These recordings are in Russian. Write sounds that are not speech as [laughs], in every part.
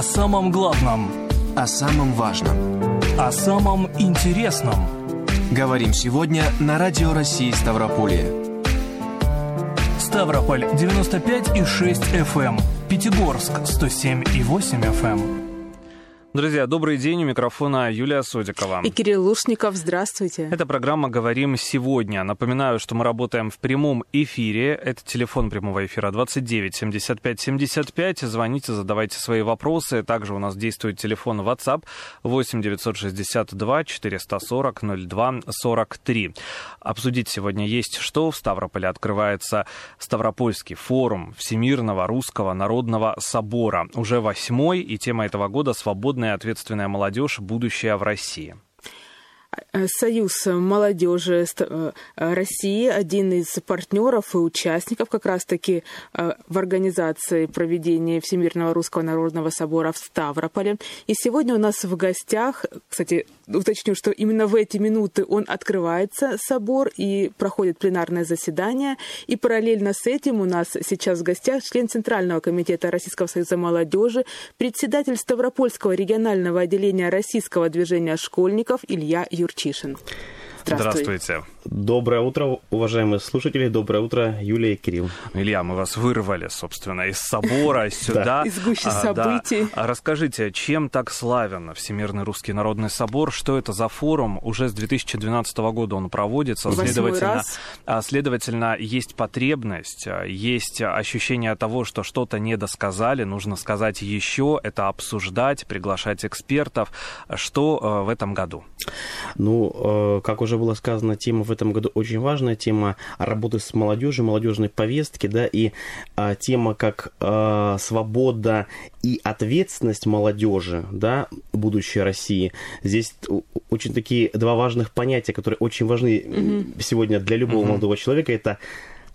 О самом главном. О самом важном. О самом интересном. Говорим сегодня на Радио России Ставрополье. Ставрополь 95 и 6 FM. Пятигорск 107 и 8 FM. Друзья, добрый день. У микрофона Юлия Содикова. И Кирилл Лушников. Здравствуйте. Это программа «Говорим сегодня». Напоминаю, что мы работаем в прямом эфире. Это телефон прямого эфира 29 75 75. Звоните, задавайте свои вопросы. Также у нас действует телефон WhatsApp 8 962 440 02 43. Обсудить сегодня есть что. В Ставрополе открывается Ставропольский форум Всемирного Русского Народного Собора. Уже восьмой, и тема этого года «Свободная ответственная молодежь. Будущее в России». Э, Союз молодежи э, России, один из партнеров и участников как раз-таки э, в организации проведения Всемирного Русского Народного Собора в Ставрополе. И сегодня у нас в гостях, кстати, уточню, что именно в эти минуты он открывается, собор, и проходит пленарное заседание. И параллельно с этим у нас сейчас в гостях член Центрального комитета Российского Союза молодежи, председатель Ставропольского регионального отделения Российского движения школьников Илья Юрчишин. Здравствуй. Здравствуйте. Доброе утро, уважаемые слушатели. Доброе утро, Юлия и Кирилл. Илья, мы вас вырвали, собственно, из собора [laughs] сюда. Из гущи событий. А расскажите, чем так славен Всемирный Русский Народный Собор? Что это за форум? Уже с 2012 года он проводится. Следовательно, а, следовательно, есть потребность, а, есть ощущение того, что что-то не досказали, нужно сказать еще, это обсуждать, приглашать экспертов. Что в этом году? Ну, как уже было сказано, тема в этом году очень важная тема работы с молодежью, молодежной повестки, да, и а, тема как а, свобода и ответственность молодежи, да, будущее России. Здесь очень такие два важных понятия, которые очень важны mm-hmm. сегодня для любого mm-hmm. молодого человека. Это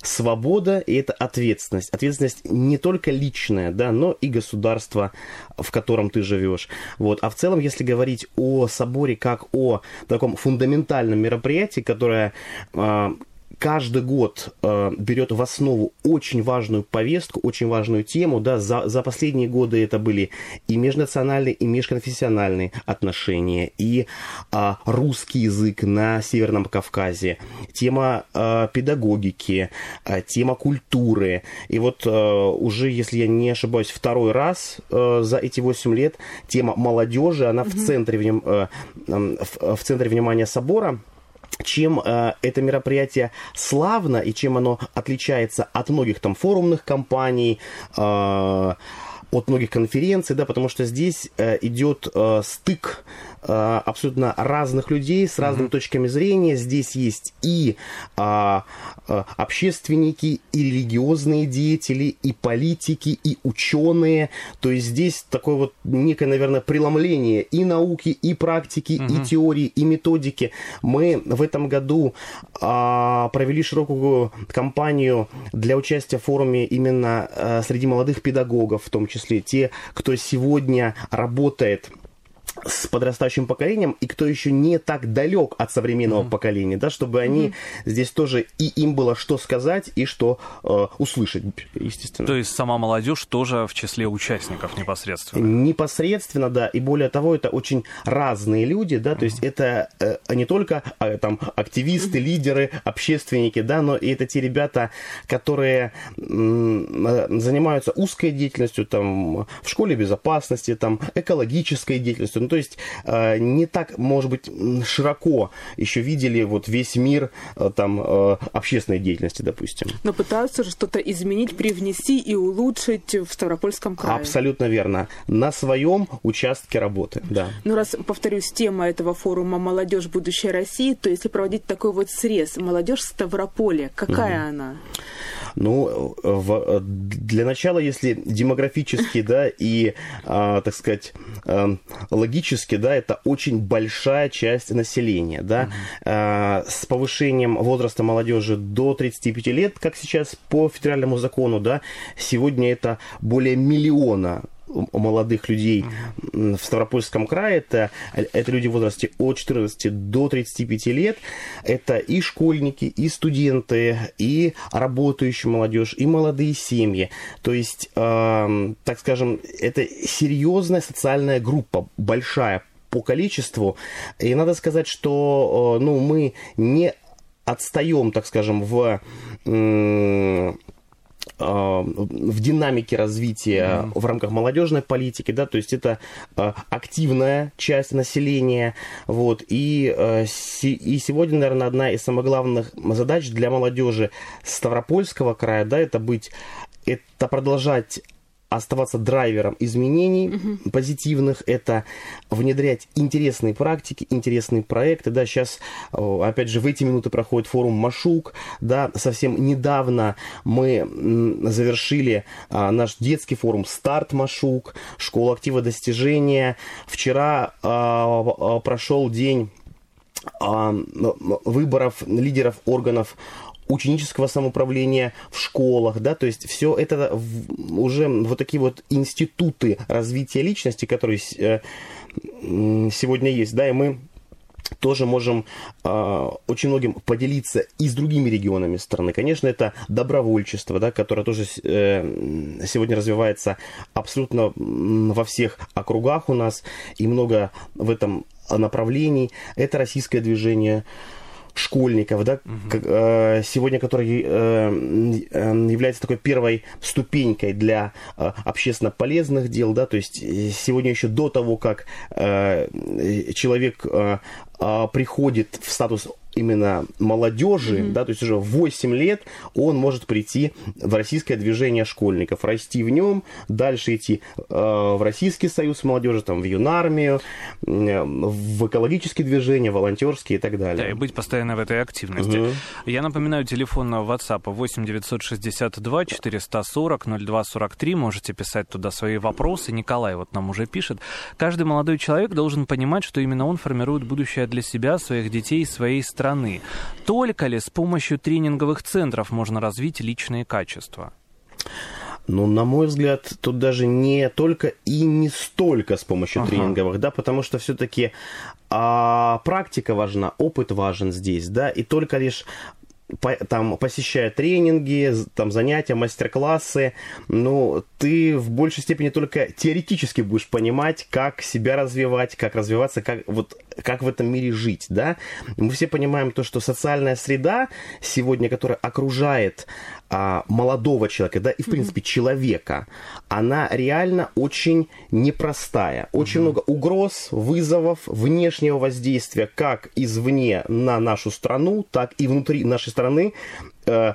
свобода и это ответственность. Ответственность не только личная, да, но и государство, в котором ты живешь. Вот. А в целом, если говорить о соборе как о таком фундаментальном мероприятии, которое а, каждый год э, берет в основу очень важную повестку, очень важную тему. Да, за, за последние годы это были и межнациональные, и межконфессиональные отношения, и э, русский язык на Северном Кавказе, тема э, педагогики, э, тема культуры. И вот э, уже, если я не ошибаюсь, второй раз э, за эти 8 лет тема молодежи, она mm-hmm. в, центре, э, в, в центре внимания собора чем э, это мероприятие славно и чем оно отличается от многих там форумных компаний, э, от многих конференций, да, потому что здесь э, идет э, стык абсолютно разных людей с разными mm-hmm. точками зрения. Здесь есть и э, э, общественники, и религиозные деятели, и политики, и ученые. То есть здесь такое вот некое, наверное, преломление и науки, и практики, mm-hmm. и теории, и методики. Мы в этом году э, провели широкую кампанию для участия в форуме именно э, среди молодых педагогов, в том числе те, кто сегодня работает с подрастающим поколением и кто еще не так далек от современного mm-hmm. поколения, да, чтобы они mm-hmm. здесь тоже и им было что сказать и что э, услышать, естественно. То есть сама молодежь тоже в числе участников непосредственно. Непосредственно, да, и более того, это очень разные люди, да, mm-hmm. то есть это э, не только э, там активисты, mm-hmm. лидеры, общественники, да, но и это те ребята, которые э, занимаются узкой деятельностью, там в школе безопасности, там экологической деятельностью Ну, то есть э, не так, может быть, широко еще видели вот весь мир э, там э, общественной деятельности, допустим. Но пытаются же что-то изменить, привнести и улучшить в Ставропольском крае. Абсолютно верно. На своем участке работы, да. Ну, раз, повторюсь, тема этого форума «Молодежь. Будущее России», то если проводить такой вот срез, молодежь Ставрополя, какая угу. она? Ну, в, для начала, если демографически, [laughs] да, и, а, так сказать, а, логически, да, это очень большая часть населения, да, а, с повышением возраста молодежи до 35 лет, как сейчас по федеральному закону, да, сегодня это более миллиона молодых людей в Ставропольском крае. Это, это люди в возрасте от 14 до 35 лет. Это и школьники, и студенты, и работающая молодежь, и молодые семьи. То есть, э, так скажем, это серьезная социальная группа, большая по количеству. И надо сказать, что ну, мы не отстаем, так скажем, в в динамике развития mm-hmm. в рамках молодежной политики, да, то есть это а, активная часть населения, вот, и, а, и сегодня, наверное, одна из самых главных задач для молодежи Ставропольского края, да, это быть, это продолжать оставаться драйвером изменений угу. позитивных, это внедрять интересные практики, интересные проекты. Да, сейчас, опять же, в эти минуты проходит форум Машук. Да, совсем недавно мы завершили а, наш детский форум Старт Машук, Школа актива достижения. Вчера а, а, прошел день выборов лидеров органов ученического самоуправления в школах, да, то есть все это уже вот такие вот институты развития личности, которые э, сегодня есть, да, и мы тоже можем э, очень многим поделиться и с другими регионами страны. Конечно, это добровольчество, да, которое тоже э, сегодня развивается абсолютно во всех округах у нас, и много в этом направлений. Это российское движение школьников, да, угу. э, сегодня который э, э, является такой первой ступенькой для э, общественно полезных дел, да, то есть э, сегодня еще до того, как э, человек э, э, приходит в статус именно молодежи, mm-hmm. да, то есть уже в 8 лет он может прийти в российское движение школьников, расти в нем, дальше идти э, в Российский союз молодежи, там, в юнармию, э, в экологические движения, волонтерские и так далее. Да, и быть постоянно в этой активности. Mm-hmm. Я напоминаю, телефон на WhatsApp 8 962 440 02 43, можете писать туда свои вопросы. Николай вот нам уже пишет. Каждый молодой человек должен понимать, что именно он формирует будущее для себя, своих детей и своей страны страны. Только ли с помощью тренинговых центров можно развить личные качества? Ну, на мой взгляд, тут даже не только и не столько с помощью ага. тренинговых, да, потому что все-таки а, практика важна, опыт важен здесь, да, и только лишь по, там, посещая тренинги, там, занятия, мастер-классы, ну, ты в большей степени только теоретически будешь понимать, как себя развивать, как развиваться, как, вот, как в этом мире жить, да. Мы все понимаем то, что социальная среда сегодня, которая окружает а, молодого человека, да, и, в принципе, mm-hmm. человека, она реально очень непростая. Очень mm-hmm. много угроз, вызовов, внешнего воздействия как извне на нашу страну, так и внутри нашей страны, э,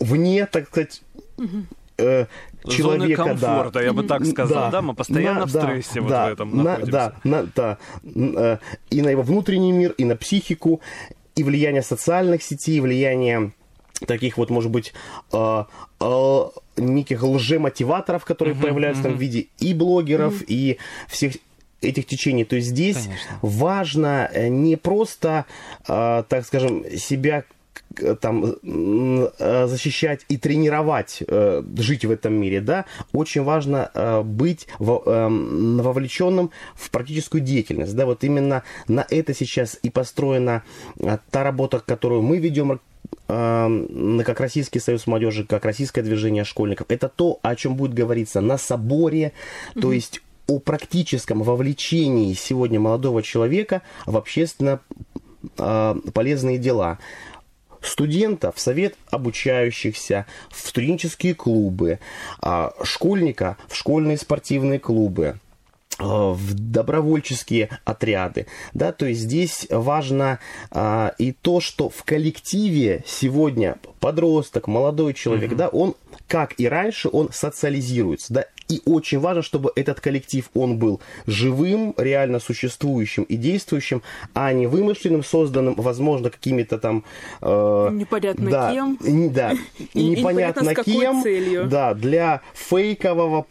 вне, так сказать, mm-hmm э, человека, Зоны комфорта, да, я бы так сказал, да, да мы постоянно на, в стрессе да, вот да, в этом на, находимся. Да, на, да, э, и на его внутренний мир, и на психику, и влияние социальных сетей, и влияние таких вот, может быть, э, э, неких лжемотиваторов, которые uh-huh, появляются uh-huh. там в виде и блогеров, uh-huh. и всех этих течений. То есть здесь Конечно. важно э, не просто, э, так скажем, себя там э, защищать и тренировать, э, жить в этом мире, да, очень важно э, быть вовлеченным в практическую деятельность, да, вот именно на это сейчас и построена та работа, которую мы ведем как Российский союз молодежи, как Российское движение школьников, это то, о чем будет говориться на соборе, mm-hmm. то есть о практическом вовлечении сегодня молодого человека в общественно полезные дела. Студента в совет обучающихся, в студенческие клубы, а, школьника в школьные спортивные клубы в добровольческие отряды, да, то есть здесь важно а, и то, что в коллективе сегодня подросток, молодой человек, mm-hmm. да, он как и раньше, он социализируется, да, и очень важно, чтобы этот коллектив, он был живым, реально существующим и действующим, а не вымышленным, созданным, возможно, какими-то там... Э, непонятно да, кем. Не, да, [laughs] и непонятно кем. Целью. Да, для фейкового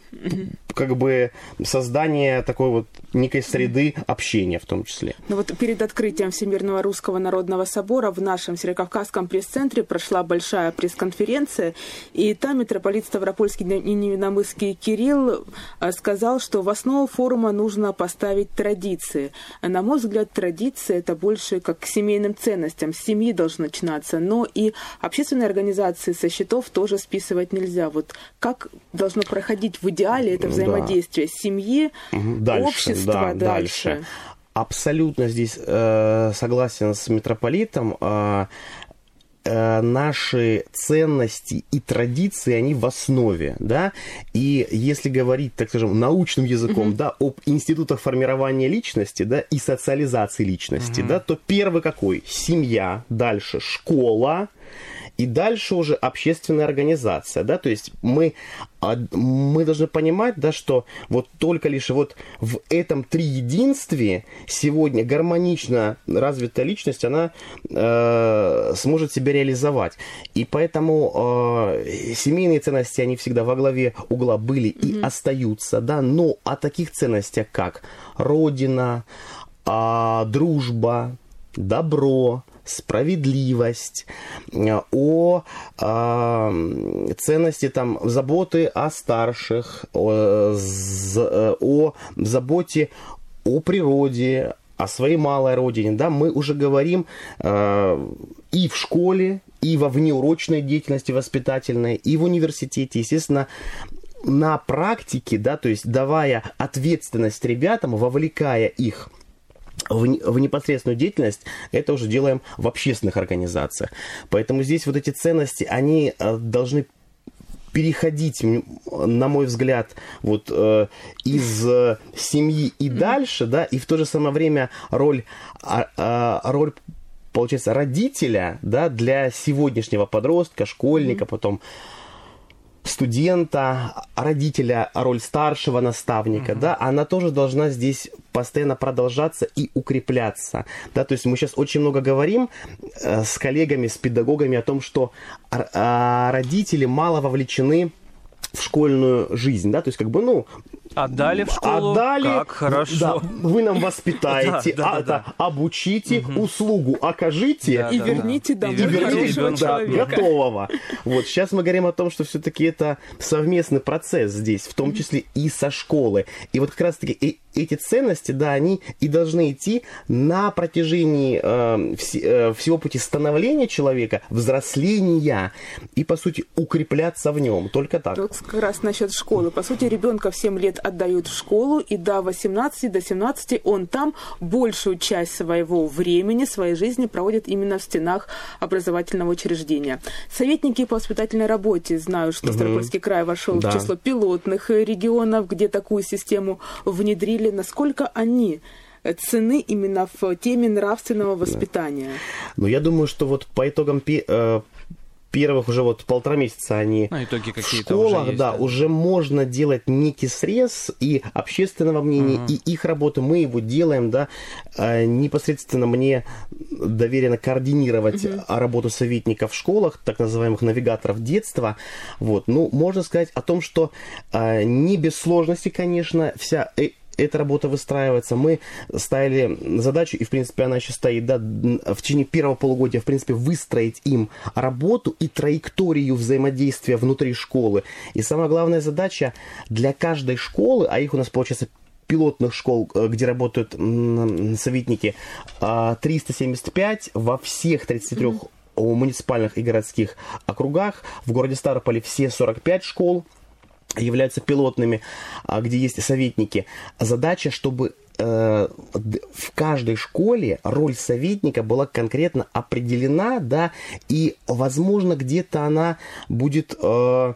как бы создания такой вот некой среды общения в том числе. Ну вот перед открытием Всемирного Русского Народного Собора в нашем Северокавказском пресс-центре прошла большая пресс-конференция, и там митрополит Ставропольский и Невиномысский Кирилл э, сказал, что в основу форума нужно поставить традиции. На мой взгляд, традиции это больше как к семейным ценностям. С семьи должно начинаться, но и общественные организации со счетов тоже списывать нельзя. Вот как должно проходить в идеале это взаимодействие да. семьи, дальше, общества да, дальше. дальше. Абсолютно здесь э, согласен с митрополитом. Э, наши ценности и традиции, они в основе, да, и если говорить, так скажем, научным языком, mm-hmm. да, об институтах формирования личности, да, и социализации личности, mm-hmm. да, то первый какой? Семья, дальше школа, и дальше уже общественная организация, да, то есть мы, а, мы должны понимать, да, что вот только лишь вот в этом триединстве сегодня гармонично развитая личность, она э, сможет себя реализовать. И поэтому э, семейные ценности, они всегда во главе угла были и mm-hmm. остаются, да, но о таких ценностях, как Родина, э, дружба, добро, справедливость, э, о э, ценности там заботы о старших, о, э, о заботе о природе, о своей малой родине, да, мы уже говорим э, и в школе, и во внеурочной деятельности воспитательной, и в университете, естественно, на практике, да, то есть давая ответственность ребятам, вовлекая их в, в непосредственную деятельность, это уже делаем в общественных организациях. Поэтому здесь вот эти ценности, они э, должны переходить, на мой взгляд, вот э, из э, семьи и дальше, да, и в то же самое время роль, э, э, роль получается, родителя, да, для сегодняшнего подростка, школьника, потом студента, родителя, роль старшего наставника, mm-hmm. да, она тоже должна здесь постоянно продолжаться и укрепляться, да, то есть мы сейчас очень много говорим э, с коллегами, с педагогами о том, что э, родители мало вовлечены в школьную жизнь, да, то есть как бы, ну, Отдали в школу, Отдали, как хорошо. Да, вы нам воспитаете, [laughs] да, да, а, да, обучите, угу. услугу окажите. Да, и да, верните домой и верните, да, готового. Вот, сейчас мы говорим о том, что все-таки это совместный процесс здесь, в том числе и со школы. И вот как раз-таки эти ценности, да, они и должны идти на протяжении э, вс э, всего пути становления человека, взросления и, по сути, укрепляться в нем. Только так. Вот как раз насчет школы. По сути, ребенка в 7 лет отдают в школу, и до 18, до 17 он там большую часть своего времени, своей жизни проводит именно в стенах образовательного учреждения. Советники по воспитательной работе знают, что угу. Ставропольский край вошел да. в число пилотных регионов, где такую систему внедрили или насколько они цены именно в теме нравственного воспитания? Ну, я думаю, что вот по итогам э, первых уже вот полтора месяца они ну, итоги в школах, уже есть, да, да, уже можно делать некий срез и общественного мнения, угу. и их работы. Мы его делаем, да, э, непосредственно мне доверено координировать угу. работу советников в школах, так называемых навигаторов детства. Вот, ну, можно сказать о том, что э, не без сложности, конечно, вся эта работа выстраивается. Мы ставили задачу, и, в принципе, она еще стоит, да, в течение первого полугодия, в принципе, выстроить им работу и траекторию взаимодействия внутри школы. И самая главная задача для каждой школы, а их у нас, получается, пилотных школ, э, где работают советники, 375 а, во всех 33 mm-hmm. муниципальных и городских округах. В городе Ставрополе все 45 школ – являются пилотными, а, где есть советники. Задача, чтобы э, в каждой школе роль советника была конкретно определена, да, и, возможно, где-то она будет э,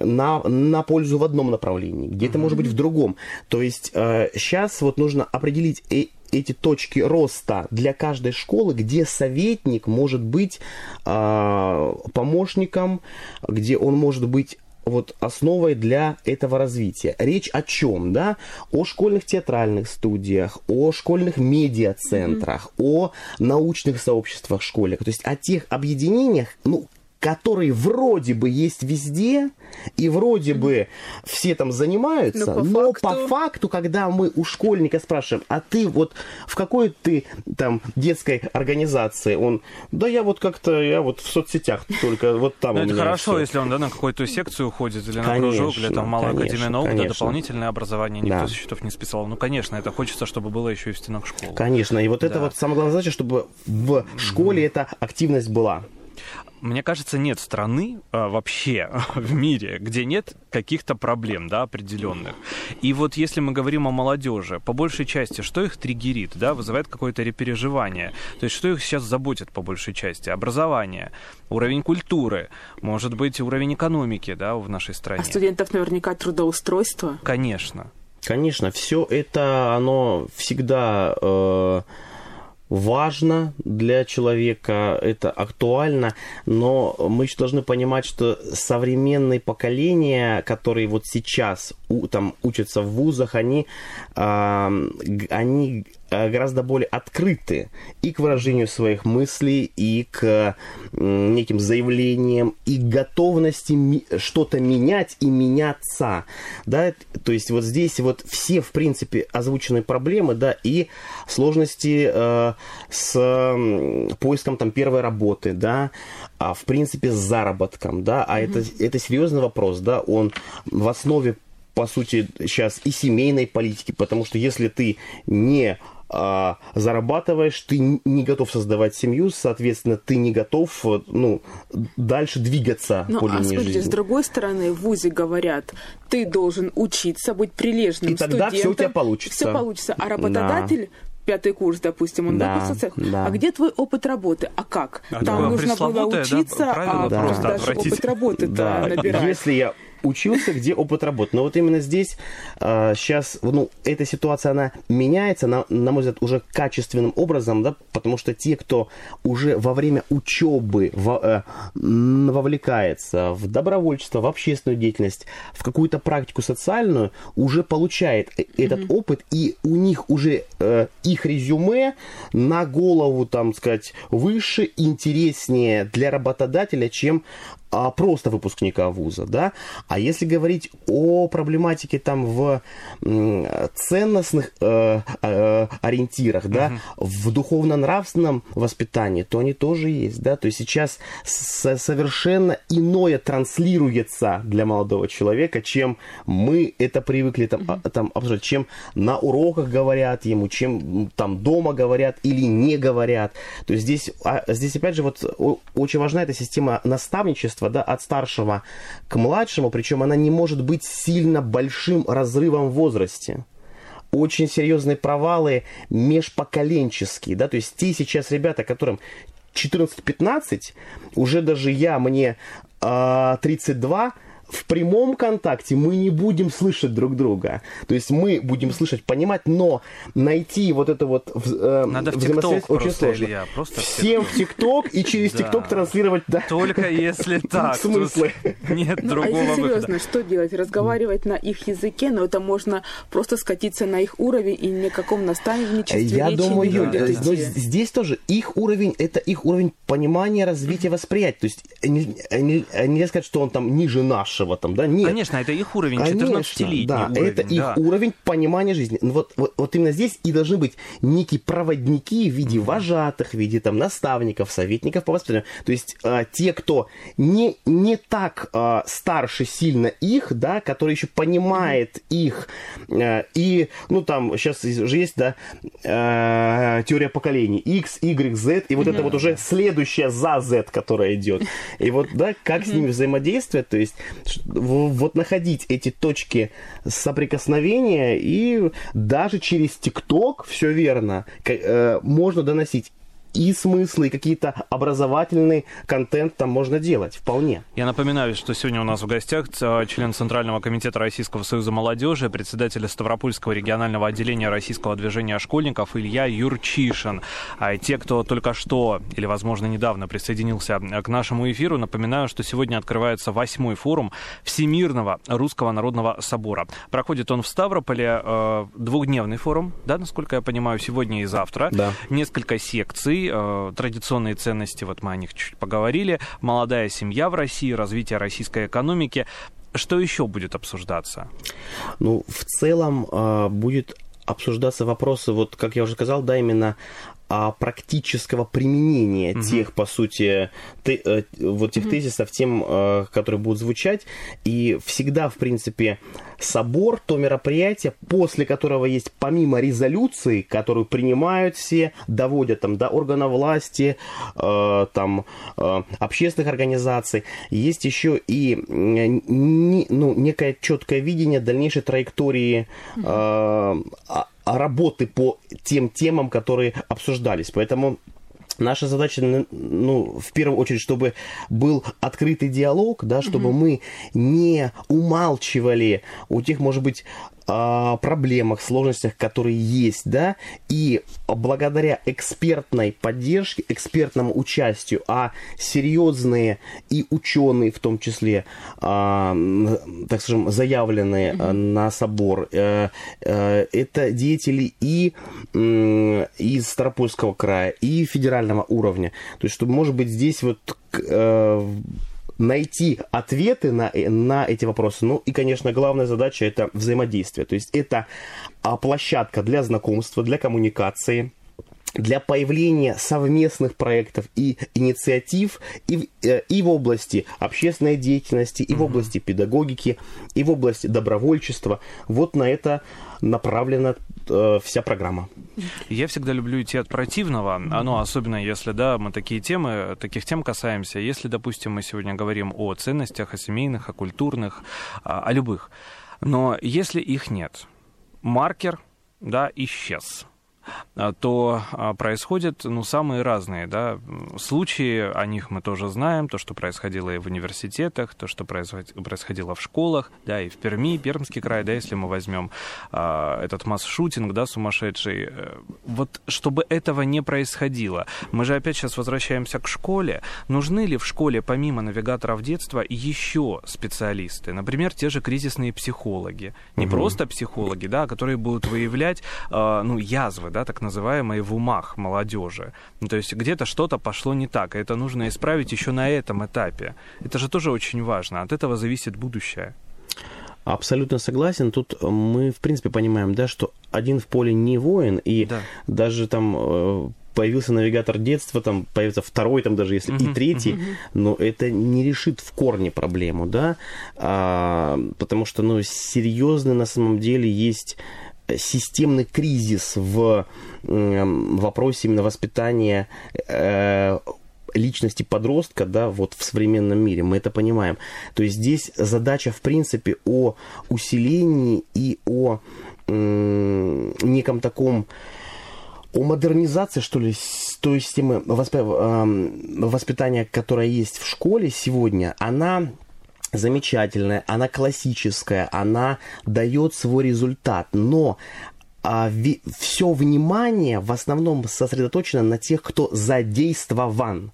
на, на пользу в одном направлении, где-то, может быть, в другом. То есть э, сейчас вот нужно определить э, эти точки роста для каждой школы, где советник может быть э, помощником, где он может быть вот основой для этого развития. Речь о чем, да? О школьных театральных студиях, о школьных медиацентрах, mm-hmm. о научных сообществах школьных, то есть о тех объединениях, ну, которые вроде бы есть везде, и вроде бы все там занимаются, но, по, но факту... по факту, когда мы у школьника спрашиваем, а ты вот в какой ты там детской организации, он, да я вот как-то, я вот в соцсетях только вот там Но ну, это хорошо, все. если он да, на какую-то секцию уходит или на конечно, кружок, или там Малая конечно, Академия наук, да, дополнительное образование, никто да. счетов не списал. Ну, конечно, это хочется, чтобы было еще и в стенах школы. Конечно, и вот да. это вот самая главная задача, чтобы в школе mm. эта активность была. Мне кажется, нет страны а, вообще [laughs] в мире, где нет каких-то проблем, да, определенных. И вот если мы говорим о молодежи, по большей части, что их триггерит, да, вызывает какое-то репереживание? То есть что их сейчас заботит по большей части? Образование, уровень культуры, может быть, уровень экономики, да, в нашей стране. А студентов наверняка трудоустройство? Конечно. Конечно, все это, оно всегда... Э важно для человека, это актуально, но мы еще должны понимать, что современные поколения, которые вот сейчас у, там учатся в вузах, они, э, они гораздо более открыты и к выражению своих мыслей, и к неким заявлениям, и готовности что-то менять и меняться. Да? То есть вот здесь вот все, в принципе, озвученные проблемы, да, и сложности э, с поиском там первой работы, да, а в принципе с заработком, да, а mm-hmm. это, это серьезный вопрос, да, он в основе по сути, сейчас и семейной политики, потому что если ты не а, зарабатываешь, ты не готов создавать семью, соответственно, ты не готов ну, дальше двигаться ну, по а линии смотрите, жизни. с другой стороны, в ВУЗе говорят, ты должен учиться, быть прилежным И тогда все у тебя получится. Все получится. А работодатель да пятый курс, допустим, он да. Да. А где твой опыт работы? А как? А Там нужно было учиться, да? а да. даже опыт работы да. набирать. Если я учился, где опыт работы. Но вот именно здесь э, сейчас, ну, эта ситуация, она меняется, на, на мой взгляд, уже качественным образом, да, потому что те, кто уже во время учебы во, э, вовлекается в добровольчество, в общественную деятельность, в какую-то практику социальную, уже получает mm-hmm. этот опыт, и у них уже э, их резюме на голову, там сказать, выше, интереснее для работодателя, чем а просто выпускника вуза, да, а если говорить о проблематике там в ценностных э, э, ориентирах, да, угу. в духовно-нравственном воспитании, то они тоже есть, да, то есть сейчас совершенно иное транслируется для молодого человека, чем мы это привыкли там, угу. там обсуждать, чем на уроках говорят ему, чем там дома говорят или не говорят, то есть здесь, а, здесь опять же вот очень важна эта система наставничества, наследство да, от старшего к младшему, причем она не может быть сильно большим разрывом в возрасте. Очень серьезные провалы межпоколенческие, да, то есть те сейчас ребята, которым 14-15, уже даже я, мне э, 32, в прямом контакте мы не будем слышать друг друга. То есть мы будем слышать, понимать, но найти вот это вот э, Надо взаимосвязь в очень сложно. Илья, просто Всем в ТикТок и через ТикТок транслировать, да. Только если [laughs] так. Смыслы. Нет ну, другого а если серьезно, что делать? Разговаривать на их языке, но это можно просто скатиться на их уровень и никаком наставничестве Я думаю, Юля, но здесь тоже их уровень, это их уровень понимания, развития, восприятия. То есть нельзя сказать, что он там ниже наш нашего там, да, нет. Конечно, это их уровень, 14-летний да, уровень. это их уровень понимания жизни. Ну, вот, вот, вот именно здесь и должны быть некие проводники в виде mm-hmm. вожатых, в виде там наставников, советников по воспитанию. То есть а, те, кто не, не так а, старше сильно их, да, который еще понимает mm-hmm. их, а, и, ну, там, сейчас же есть, да, а, теория поколений, X, Y, Z, и вот mm-hmm. это вот уже следующая за Z, которая идет. И вот, да, как mm-hmm. с ними взаимодействовать, то есть вот находить эти точки соприкосновения, и даже через ТикТок, все верно, э, можно доносить и смыслы, и какие-то образовательный контент там можно делать, вполне. Я напоминаю, что сегодня у нас в гостях член Центрального комитета Российского союза молодежи, председатель Ставропольского регионального отделения Российского движения школьников Илья Юрчишин. А те, кто только что или, возможно, недавно присоединился к нашему эфиру, напоминаю, что сегодня открывается восьмой форум Всемирного Русского Народного Собора. Проходит он в Ставрополе, э, двухдневный форум, да, насколько я понимаю, сегодня и завтра. Да. Несколько секций, э, традиционные ценности, вот мы о них чуть поговорили, молодая семья в России, развитие российской экономики. Что еще будет обсуждаться? Ну, в целом э, будет обсуждаться вопросы, вот, как я уже сказал, да, именно а, практического применения угу. тех, по сути, те, э, вот тех угу. тезисов, тем, э, которые будут звучать. И всегда, в принципе, собор, то мероприятие, после которого есть помимо резолюции, которую принимают все, доводят там до органов власти, э, там, э, общественных организаций, есть еще и не, ну, некое четкое видение дальнейшей траектории э, работы по тем темам, которые обсуждались. Поэтому Наша задача, ну, в первую очередь, чтобы был открытый диалог, да, чтобы mm-hmm. мы не умалчивали у тех, может быть, проблемах, сложностях, которые есть, да, и благодаря экспертной поддержке, экспертному участию, а серьезные и ученые в том числе, а, так скажем, заявленные mm-hmm. на собор, э, э, это деятели и из Старопольского края, и федерального уровня. То есть, чтобы, может быть, здесь вот э, найти ответы на, на эти вопросы. Ну и, конечно, главная задача это взаимодействие. То есть это а, площадка для знакомства, для коммуникации, для появления совместных проектов и инициатив и, э, и в области общественной деятельности, и в области педагогики, и в области добровольчества. Вот на это направлена э, вся программа. Я всегда люблю идти от противного, а, ну, особенно если, да, мы такие темы, таких тем касаемся. Если, допустим, мы сегодня говорим о ценностях, о семейных, о культурных, о, о любых, но если их нет, маркер, да, исчез а, то а, происходят ну, самые разные да, случаи, о них мы тоже знаем, то, что происходило и в университетах, то, что происходило в школах, да, и в Перми, Пермский край, да, если мы возьмем а, этот масс-шутинг, да, сумасшедший, э, вот чтобы этого не происходило, мы же опять сейчас возвращаемся к школе, нужны ли в школе помимо навигаторов детства еще специалисты, например, те же кризисные психологи, не угу. просто психологи, да, которые будут выявлять, ну, язвы, да, да, так называемые, в умах молодежи. Ну, то есть где-то что-то пошло не так, и это нужно исправить еще на этом этапе. Это же тоже очень важно, от этого зависит будущее. Абсолютно согласен. Тут мы, в принципе, понимаем, да, что один в поле не воин, и да. даже там э, появился навигатор детства, там появится второй, там даже если uh-huh, и третий, uh-huh. но это не решит в корне проблему, да, а, потому что, ну, серьезно на самом деле есть системный кризис в вопросе именно воспитания э, личности подростка, да, вот в современном мире, мы это понимаем. То есть здесь задача, в принципе, о усилении и о неком таком о модернизации, что ли, той системы воспитания, которая есть в школе сегодня, она замечательная, она классическая, она дает свой результат, но а, ви, все внимание в основном сосредоточено на тех, кто задействован.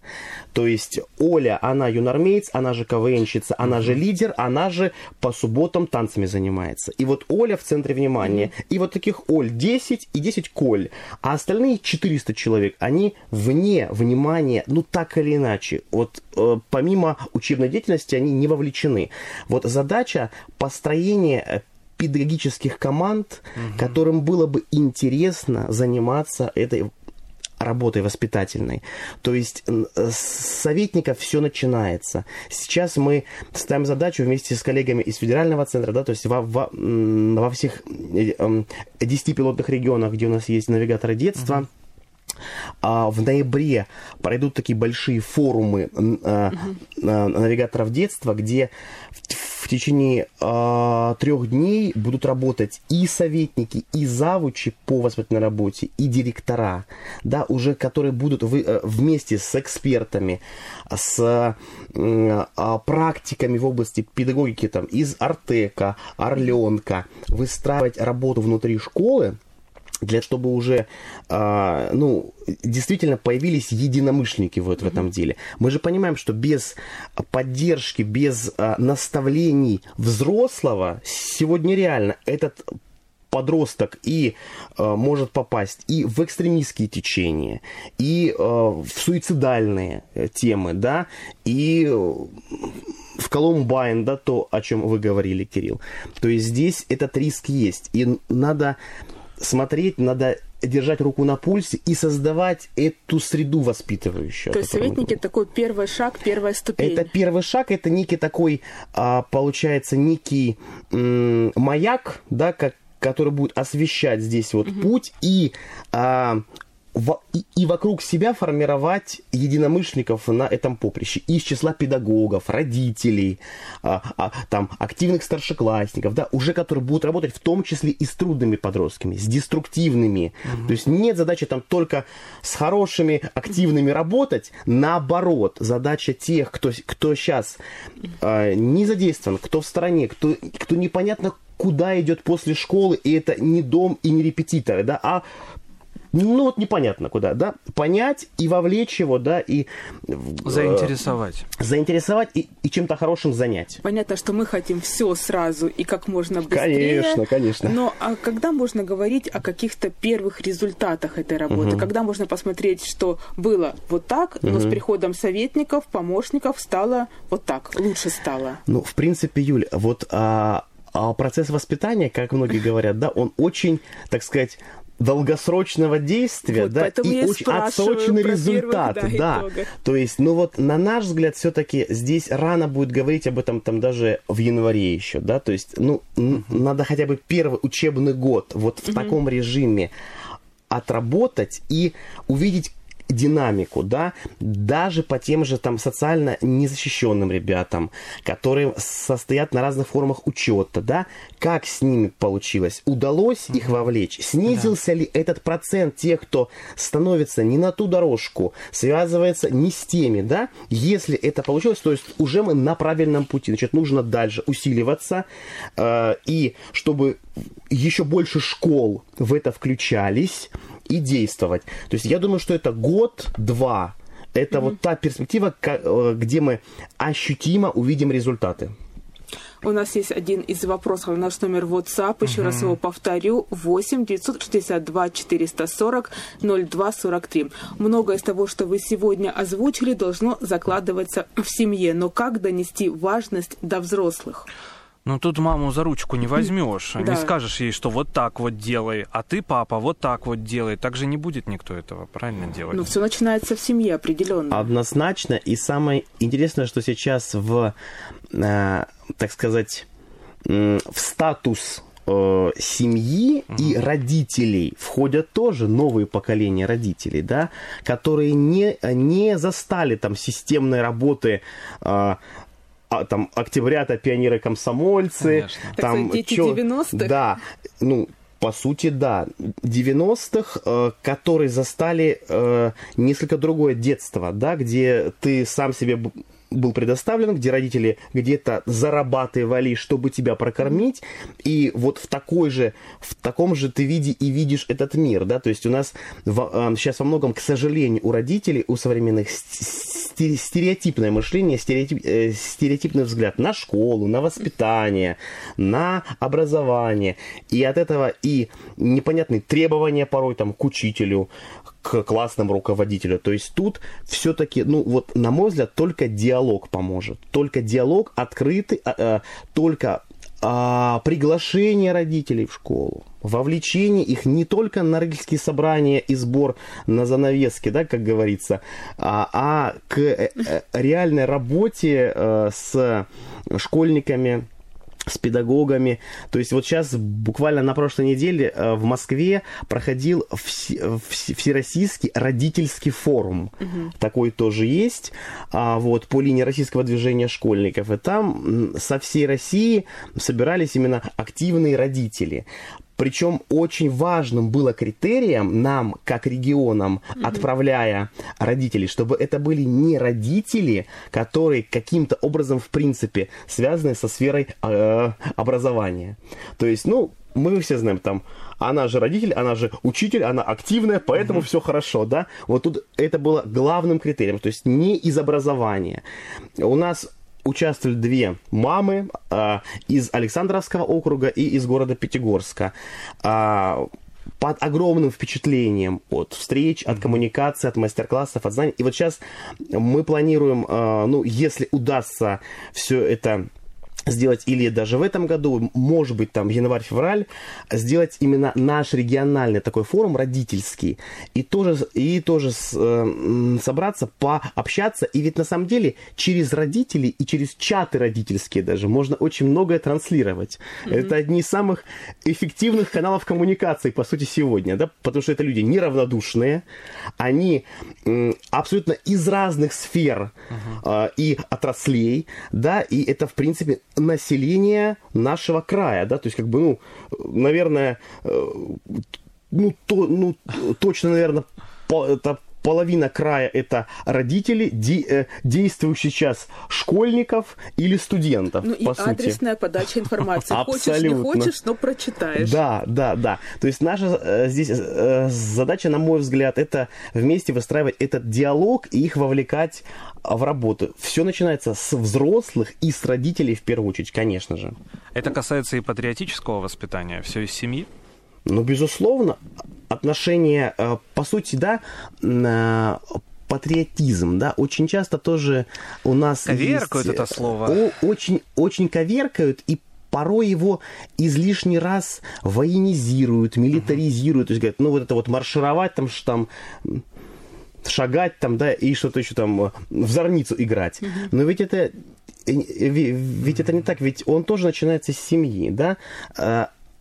То есть Оля, она юнормеец, она же КВНщица, она же лидер, она же по субботам танцами занимается. И вот Оля в центре внимания. И вот таких Оль 10 и 10 Коль. А остальные 400 человек, они вне внимания, ну так или иначе. Вот э, помимо учебной деятельности они не вовлечены. Вот задача построения э, педагогических команд, угу. которым было бы интересно заниматься этой работой воспитательной. То есть с советников все начинается. Сейчас мы ставим задачу вместе с коллегами из федерального центра, да, то есть во, во, во всех 10 э, пилотных регионах, где у нас есть навигаторы детства, uh а в ноябре пройдут такие большие форумы uh навигаторов детства, где в течение э, трех дней будут работать и советники, и завучи по воспитательной работе, и директора, да, уже которые будут вы, э, вместе с экспертами, с э, практиками в области педагогики там, из Артека, Орленка, выстраивать работу внутри школы, для чтобы уже, э, ну, действительно появились единомышленники вот в этом деле. Мы же понимаем, что без поддержки, без э, наставлений взрослого сегодня реально этот подросток и э, может попасть и в экстремистские течения, и э, в суицидальные темы, да, и в Колумбайн, да, то, о чем вы говорили, Кирилл. То есть здесь этот риск есть. И надо смотреть, надо держать руку на пульсе и создавать эту среду воспитывающую. То есть советники такой первый шаг, первая ступень. Это первый шаг, это некий такой, а, получается, некий маяк, да, как который будет освещать здесь вот угу. путь и а, и, вокруг себя формировать единомышленников на этом поприще из числа педагогов, родителей, а, а, там активных старшеклассников, да, уже которые будут работать в том числе и с трудными подростками, с деструктивными. Угу. То есть нет задачи там только с хорошими активными работать, наоборот, задача тех, кто кто сейчас а, не задействован, кто в стороне, кто кто непонятно куда идет после школы, и это не дом и не репетиторы, да, а ну вот непонятно куда, да, понять и вовлечь его, да, и... Заинтересовать. Э, заинтересовать и, и чем-то хорошим занять. Понятно, что мы хотим все сразу и как можно быстрее. Конечно, конечно. Но а когда можно говорить о каких-то первых результатах этой работы? Угу. Когда можно посмотреть, что было вот так, но угу. с приходом советников, помощников стало вот так, лучше стало? Ну, в принципе, Юль, вот... А а процесс воспитания, как многие говорят, да, он очень, так сказать, долгосрочного действия, вот, да, и очень отсроченный результат, первых, да. да. То есть, ну вот, на наш взгляд, все-таки здесь рано будет говорить об этом там даже в январе еще, да, то есть, ну, uh-huh. надо хотя бы первый учебный год вот в uh-huh. таком режиме отработать и увидеть динамику, да, даже по тем же там социально незащищенным ребятам, которые состоят на разных формах учета, да, как с ними получилось, удалось их вовлечь, снизился да. ли этот процент тех, кто становится не на ту дорожку, связывается не с теми, да, если это получилось, то есть уже мы на правильном пути, значит, нужно дальше усиливаться, э, и чтобы еще больше школ в это включались, и действовать. То есть я думаю, что это год-два. Это mm-hmm. вот та перспектива, э, где мы ощутимо увидим результаты. У нас есть один из вопросов. Наш номер WhatsApp, еще uh-huh. раз его повторю, 8 962 440 02 43. Многое из того, что вы сегодня озвучили, должно закладываться в семье. Но как донести важность до взрослых? Ну тут маму за ручку не [laughs] возьмешь, да. не скажешь ей, что вот так вот делай, а ты, папа, вот так вот делай. Так же не будет никто этого правильно делать. Ну все начинается в семье определенно. Однозначно. И самое интересное, что сейчас в, э, так сказать, э, в статус э, семьи угу. и родителей входят тоже новые поколения родителей, да, которые не, не застали там системной работы э, а, там октябрята, пионеры, комсомольцы, там дети чё, 90-х. Да, ну по сути, да, 90-х, э, которые застали э, несколько другое детство, да, где ты сам себе был предоставлен, где родители где-то зарабатывали, чтобы тебя прокормить, и вот в такой же, в таком же ты виде и видишь этот мир, да, то есть у нас в, э, сейчас во многом, к сожалению, у родителей, у современных стереотипное мышление, стереотип, э, стереотипный взгляд на школу, на воспитание, на образование, и от этого и непонятные требования порой там к учителю, к классному руководителю. То есть тут все-таки, ну вот, на мой взгляд, только диалог поможет. Только диалог открытый, а, а, только а, приглашение родителей в школу, вовлечение их не только на родительские собрания и сбор на занавески, да, как говорится, а, а к э, э, реальной работе э, с школьниками, с педагогами. То есть вот сейчас буквально на прошлой неделе э, в Москве проходил Всероссийский родительский форум. Угу. Такой тоже есть. А, вот, по линии российского движения школьников. И там со всей России собирались именно активные родители. Причем очень важным было критерием нам, как регионам, mm-hmm. отправляя родителей, чтобы это были не родители, которые каким-то образом, в принципе, связаны со сферой э, образования. То есть, ну, мы все знаем, там, она же родитель, она же учитель, она активная, поэтому mm-hmm. все хорошо, да? Вот тут это было главным критерием, то есть не из образования. У нас участвовали две мамы а, из Александровского округа и из города Пятигорска. А, под огромным впечатлением от встреч, от коммуникации, от мастер-классов, от знаний. И вот сейчас мы планируем, а, ну, если удастся все это сделать или даже в этом году, может быть, там январь-февраль, сделать именно наш региональный такой форум родительский и тоже, и тоже с, э, собраться, пообщаться. И ведь на самом деле через родителей и через чаты родительские даже можно очень многое транслировать. Mm-hmm. Это одни из самых эффективных каналов коммуникации, по сути, сегодня, да, потому что это люди неравнодушные, они э, абсолютно из разных сфер э, и отраслей, да, и это, в принципе, населения нашего края, да, то есть как бы, ну, наверное, э, ну, то, ну точно, наверное, по, это половина края это родители, де, э, действующих сейчас школьников или студентов. Ну и сути. адресная подача информации. [laughs] Хочешь, не хочешь, но прочитаешь. Да, да, да. То есть наша э, здесь э, задача, на мой взгляд, это вместе выстраивать этот диалог и их вовлекать в работу. Все начинается с взрослых и с родителей в первую очередь, конечно же. Это касается и патриотического воспитания, все из семьи? Ну, безусловно, отношение, э, по сути, да, патриотизм, да, очень часто тоже у нас коверкают есть, это слово. Очень, очень коверкают и порой его излишний раз военизируют, милитаризируют, то есть говорят, ну вот это вот маршировать там, там шагать там, да, и что-то еще там в зорницу играть. Но ведь это ведь это не так, ведь он тоже начинается с семьи, да,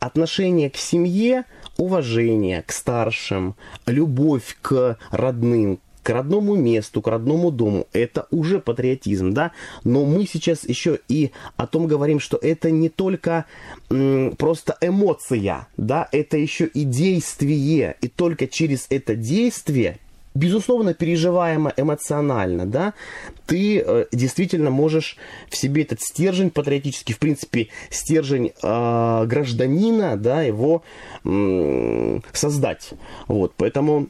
отношение к семье, уважение к старшим, любовь к родным, к родному месту, к родному дому, это уже патриотизм, да, но мы сейчас еще и о том говорим, что это не только м, просто эмоция, да, это еще и действие, и только через это действие безусловно, переживаемо эмоционально, да, ты э, действительно можешь в себе этот стержень патриотический, в принципе, стержень э, гражданина, да, его э, создать. Вот, поэтому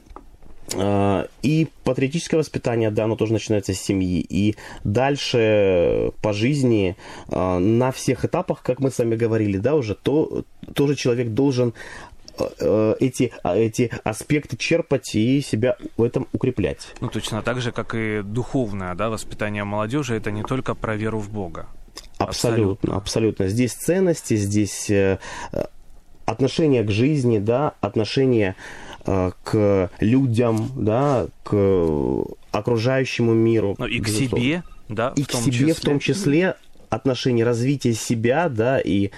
э, и патриотическое воспитание, да, оно тоже начинается с семьи. И дальше по жизни э, на всех этапах, как мы с вами говорили, да, уже, то тоже человек должен эти, а, эти аспекты черпать и себя в этом укреплять. Ну, точно так же, как и духовное да, воспитание молодежи, это не только про веру в Бога. Абсолютно, абсолютно. абсолютно. Здесь ценности, здесь э, отношение к жизни, да, отношение э, к людям, да, к окружающему миру. Ну, и к себе, да, и к себе числе. в том числе отношение развития себя, да, и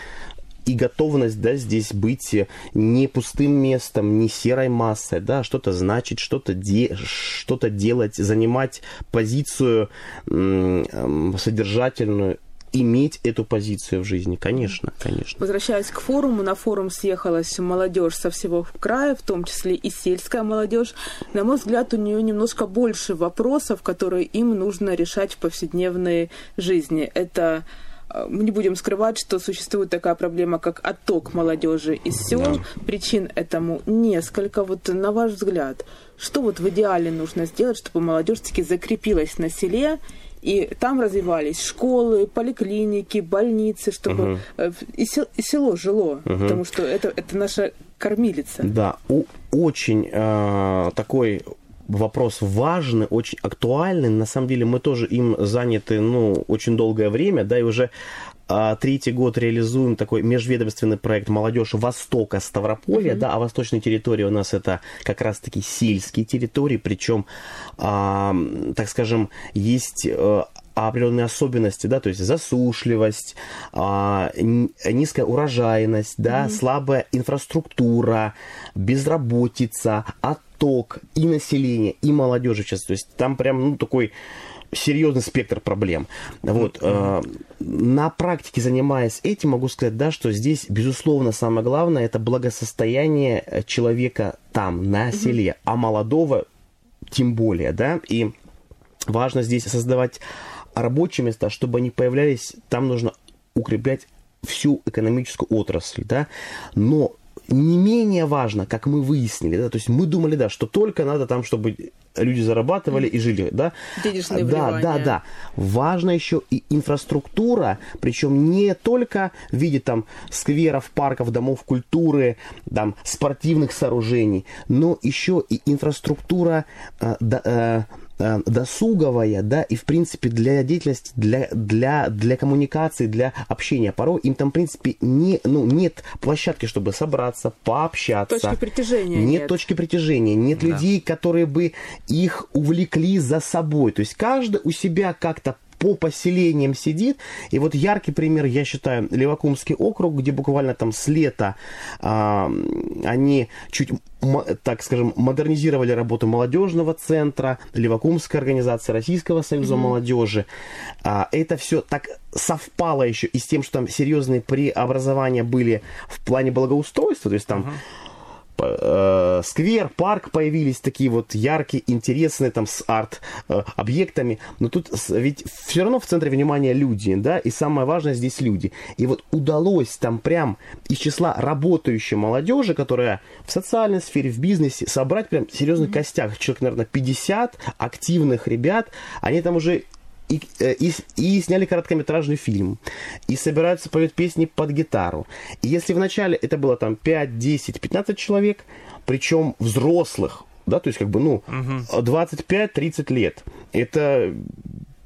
и готовность, да, здесь быть не пустым местом, не серой массой, да, что-то значить, что-то де что-то делать, занимать позицию содержательную иметь эту позицию в жизни, конечно, конечно. Возвращаясь к форуму, на форум съехалась молодежь со всего края, в том числе и сельская молодежь. На мой взгляд, у нее немножко больше вопросов, которые им нужно решать в повседневной жизни. Это Э, мы не будем скрывать, что существует такая проблема, как отток молодежи из сел. Да. Причин этому несколько. Вот на ваш взгляд, что вот в идеале нужно сделать, чтобы молодежь таки закрепилась на селе и там развивались школы, поликлиники, больницы, чтобы угу. и, сел, и село жило, угу. потому что это, это наша кормилица. Да, у, очень э, такой вопрос важный, очень актуальный. На самом деле мы тоже им заняты, ну, очень долгое время, да, и уже а, третий год реализуем такой межведомственный проект «Молодежь Востока Ставрополья», mm-hmm. да, а восточные территории у нас это как раз-таки сельские территории, причем, а, так скажем, есть а, определенные особенности, да, то есть засушливость, а, низкая урожайность, да, mm-hmm. слабая инфраструктура, безработица, отток и населения, и молодежи сейчас. То есть там прям, ну, такой серьезный спектр проблем. Вот. Mm-hmm. На практике, занимаясь этим, могу сказать, да, что здесь, безусловно, самое главное – это благосостояние человека там, на селе, mm-hmm. а молодого тем более, да, и важно здесь создавать рабочие места, чтобы они появлялись, там нужно укреплять всю экономическую отрасль, да, но не менее важно, как мы выяснили, да, то есть мы думали, да, что только надо там, чтобы люди зарабатывали и жили, да. Денежные да, да, да. Важно еще и инфраструктура, причем не только в виде там скверов, парков, домов культуры, там спортивных сооружений, но еще и инфраструктура э, да, Э, досуговая, да, и, в принципе, для деятельности, для, для, для коммуникации, для общения. Порой им там, в принципе, не, ну, нет площадки, чтобы собраться, пообщаться. Точки притяжения нет. Нет точки притяжения, нет да. людей, которые бы их увлекли за собой. То есть каждый у себя как-то по поселениям сидит. И вот яркий пример, я считаю, Левакумский округ, где буквально там с лета а, они чуть, так скажем, модернизировали работу молодежного центра, Левакумской организации Российского союза mm-hmm. молодежи. А, это все так совпало еще и с тем, что там серьезные преобразования были в плане благоустройства, то есть там mm-hmm Э, сквер, парк появились такие вот яркие, интересные там с арт-объектами. Но тут ведь все равно в центре внимания люди, да, и самое важное здесь люди. И вот удалось там прям из числа работающей молодежи, которая в социальной сфере, в бизнесе, собрать прям серьезный mm-hmm. костяк. Человек, наверное, 50 активных ребят. Они там уже и, э, и, и сняли короткометражный фильм, и собираются поют песни под гитару. И если вначале это было там 5, 10, 15 человек, причем взрослых, да, то есть как бы, ну, угу. 25-30 лет, это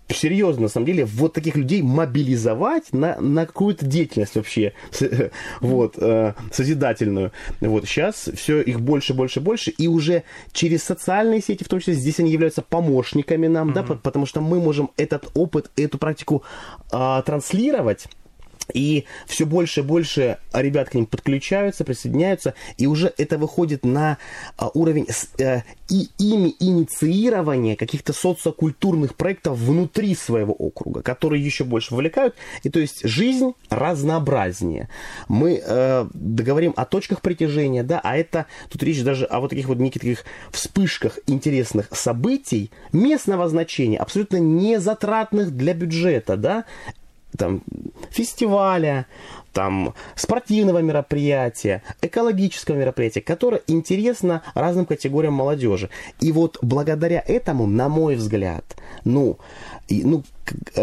серьезно, на самом деле, вот таких людей мобилизовать на, на какую-то деятельность вообще, [laughs] вот, э, созидательную. Вот, сейчас все их больше, больше, больше, и уже через социальные сети, в том числе, здесь они являются помощниками нам, mm-hmm. да, потому что мы можем этот опыт, эту практику э, транслировать и все больше и больше ребят к ним подключаются, присоединяются, и уже это выходит на а, уровень э, и ими инициирования каких-то социокультурных проектов внутри своего округа, которые еще больше вовлекают. И то есть жизнь разнообразнее. Мы э, договорим о точках притяжения, да, а это тут речь даже о вот таких вот неких вспышках интересных событий местного значения, абсолютно не затратных для бюджета, да, там, фестиваля, там, спортивного мероприятия, экологического мероприятия, которое интересно разным категориям молодежи. И вот благодаря этому, на мой взгляд, ну, и, ну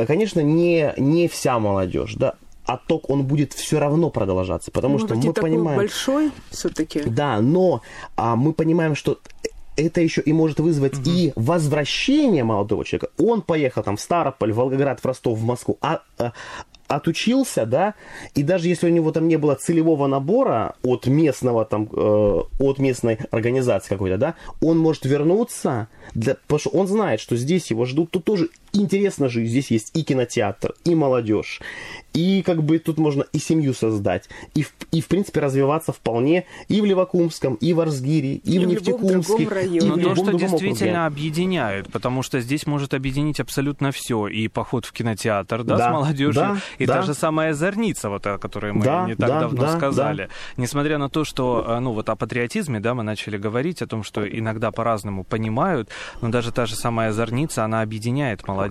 конечно, не, не вся молодежь, да, отток он будет все равно продолжаться, потому ну, что мы понимаем... большой все-таки. Да, но а, мы понимаем, что это еще и может вызвать угу. и возвращение молодого человека. Он поехал там в Старополь, в Волгоград, в Ростов, в Москву, а, а отучился, да, и даже если у него там не было целевого набора от местного там, э, от местной организации какой-то, да, он может вернуться, для, потому что он знает, что здесь его ждут, тут тоже интересно жить, здесь есть и кинотеатр, и молодежь, и как бы тут можно и семью создать, и, и в принципе развиваться вполне и в Левакумском, и в Арсгире, и, и в Нефтекумске. И Но то, что действительно округе. объединяет, потому что здесь может объединить абсолютно все, и поход в кинотеатр, да, да с молодежью, да, и да. та же самая «Зорница», вот о которой мы да, не так да, давно да, сказали. Да. Несмотря на то, что, э, ну вот о патриотизме, да, мы начали говорить, о том, что иногда по-разному понимают, но даже та же самая «Зорница», она объединяет молодежь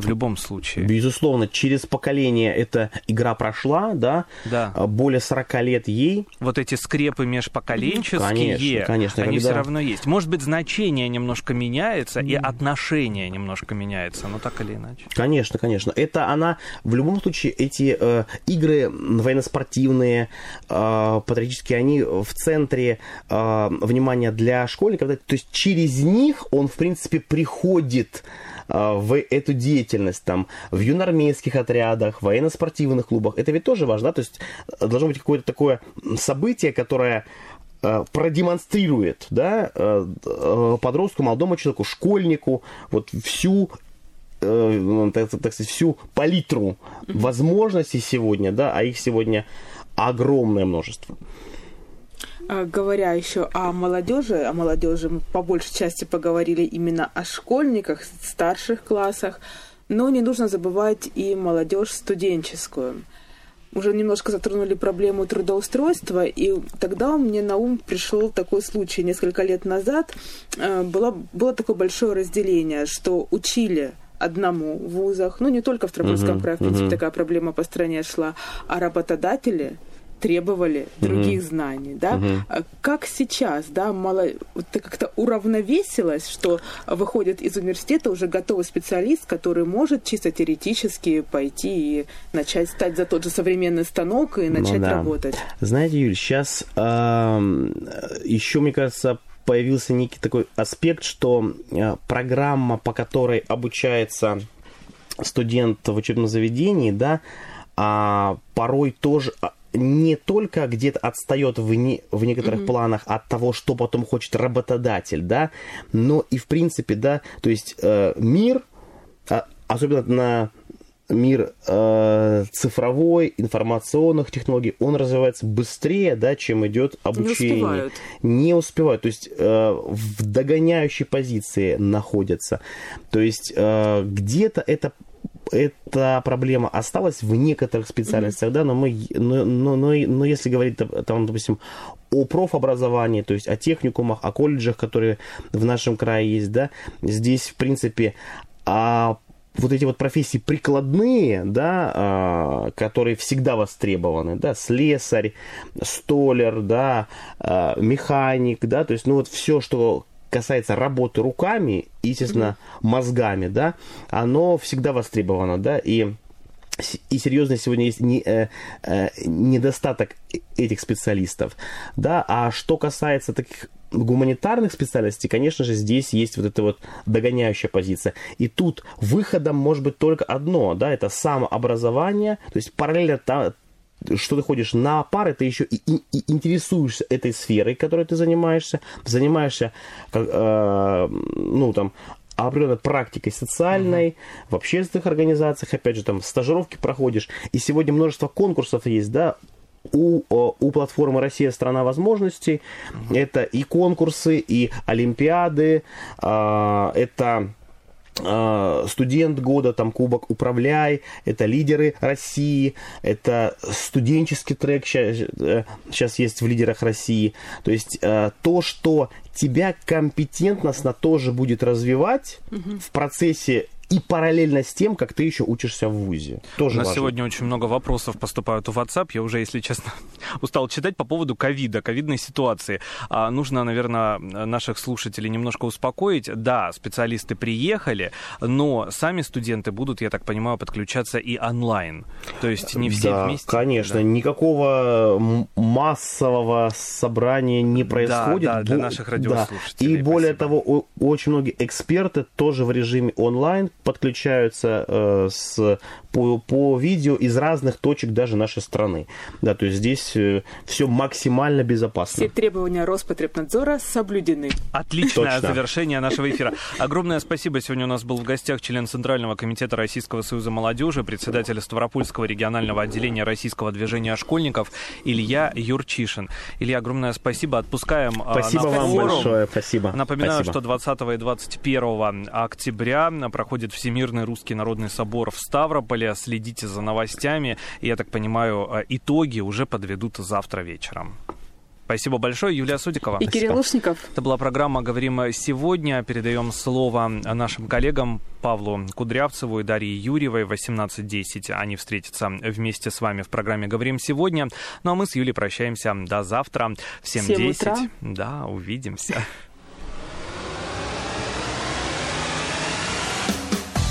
в любом случае. Безусловно, через поколение эта игра прошла, да? Да. А, более 40 лет ей. Вот эти скрепы межпоколенческие, конечно, конечно, они когда... все равно есть. Может быть, значение немножко меняется, и отношение немножко меняется, но так или иначе. Конечно, конечно. Это она, в любом случае, эти э, игры военно-спортивные, э, патриотические, они в центре э, внимания для школьников. Да? То есть через них он, в принципе, приходит в эту деятельность, там, в юноармейских отрядах, в военно-спортивных клубах. Это ведь тоже важно, да? То есть э, должно быть какое-то такое событие, которое э, продемонстрирует да, э, подростку, молодому человеку, школьнику вот всю ну, так, так сказать, всю палитру возможностей сегодня, да, а их сегодня огромное множество. А, говоря еще о молодежи, о молодежи мы по большей части поговорили именно о школьниках, старших классах, но не нужно забывать и молодежь студенческую. Уже немножко затронули проблему трудоустройства, и тогда мне на ум пришел такой случай. Несколько лет назад э, было, было такое большое разделение, что учили одному в вузах, ну не только в uh-huh, крае, в принципе, uh-huh. такая проблема по стране шла, а работодатели требовали других mm-hmm. знаний, да? Mm-hmm. Как сейчас, да, мало, вот как-то уравновесилось, что выходит из университета уже готовый специалист, который может чисто теоретически пойти и начать стать за тот же современный станок и ну начать ну, да. работать. Знаете, Юль, сейчас э, еще, мне кажется, появился некий такой аспект, что э, программа, по которой обучается студент в учебном заведении, да, а порой тоже не только где-то отстает в, не, в некоторых mm-hmm. планах от того, что потом хочет работодатель, да, но и в принципе, да, то есть э, мир, а, особенно на мир э, цифровой, информационных технологий, он развивается быстрее, да, чем идет обучение. Не успевают. Не успевают, то есть э, в догоняющей позиции находятся. То есть э, где-то это эта проблема осталась в некоторых специальностях, mm-hmm. да, но мы, но, но, но, но если говорить, там, допустим, о профобразовании, то есть о техникумах, о колледжах, которые в нашем крае есть, да, здесь, в принципе, а вот эти вот профессии прикладные, да, а, которые всегда востребованы, да, слесарь, столер, да, а, механик, да, то есть, ну вот все, что касается работы руками, естественно, мозгами, да, оно всегда востребовано, да, и и серьезно сегодня есть не, э, э, недостаток этих специалистов, да, а что касается таких гуманитарных специальностей, конечно же, здесь есть вот эта вот догоняющая позиция. И тут выходом может быть только одно, да, это самообразование, то есть параллельно что ты ходишь на пары, ты еще и, и, и интересуешься этой сферой, которой ты занимаешься, занимаешься, как, э, ну, там, определенной практикой социальной, uh-huh. в общественных организациях, опять же, там, стажировки проходишь, и сегодня множество конкурсов есть, да, у, у платформы «Россия – страна возможностей». Uh-huh. Это и конкурсы, и олимпиады, э, это студент года, там Кубок Управляй, это лидеры России, это студенческий трек сейчас, э, есть в лидерах России. То есть э, то, что тебя компетентностно тоже будет развивать угу. в процессе и параллельно с тем, как ты еще учишься в ВУЗе. Тоже У нас важно. сегодня очень много вопросов поступают в WhatsApp. Я уже, если честно, [laughs] устал читать по поводу ковида, ковидной ситуации. А, нужно, наверное, наших слушателей немножко успокоить. Да, специалисты приехали, но сами студенты будут, я так понимаю, подключаться и онлайн. То есть не все да, вместе. конечно. Да? Никакого массового собрания не происходит. Да, да для наших радиослушателей. Да. И более того, очень многие эксперты тоже в режиме онлайн подключаются э, с, по, по видео из разных точек даже нашей страны. Да, то есть здесь э, все максимально безопасно. Все требования Роспотребнадзора соблюдены. Отличное Точно. завершение нашего эфира. Огромное спасибо. Сегодня у нас был в гостях член Центрального комитета Российского союза молодежи, председатель Ставропольского регионального отделения Российского движения школьников Илья Юрчишин. Илья, огромное спасибо. Отпускаем э, Спасибо вам форум. большое. Спасибо. Напоминаю, спасибо. что 20 и 21 октября проходит проходит Всемирный русский народный собор в Ставрополе. Следите за новостями. Я так понимаю, э, итоги уже подведут завтра вечером. Спасибо большое, Юлия Судикова. И Кирилл Лушников. Это была программа «Говорим сегодня». Передаем слово нашим коллегам Павлу Кудрявцеву и Дарье Юрьевой в 18.10. Они встретятся вместе с вами в программе «Говорим сегодня». Ну а мы с Юлей прощаемся до завтра в 7.10. Да, увидимся.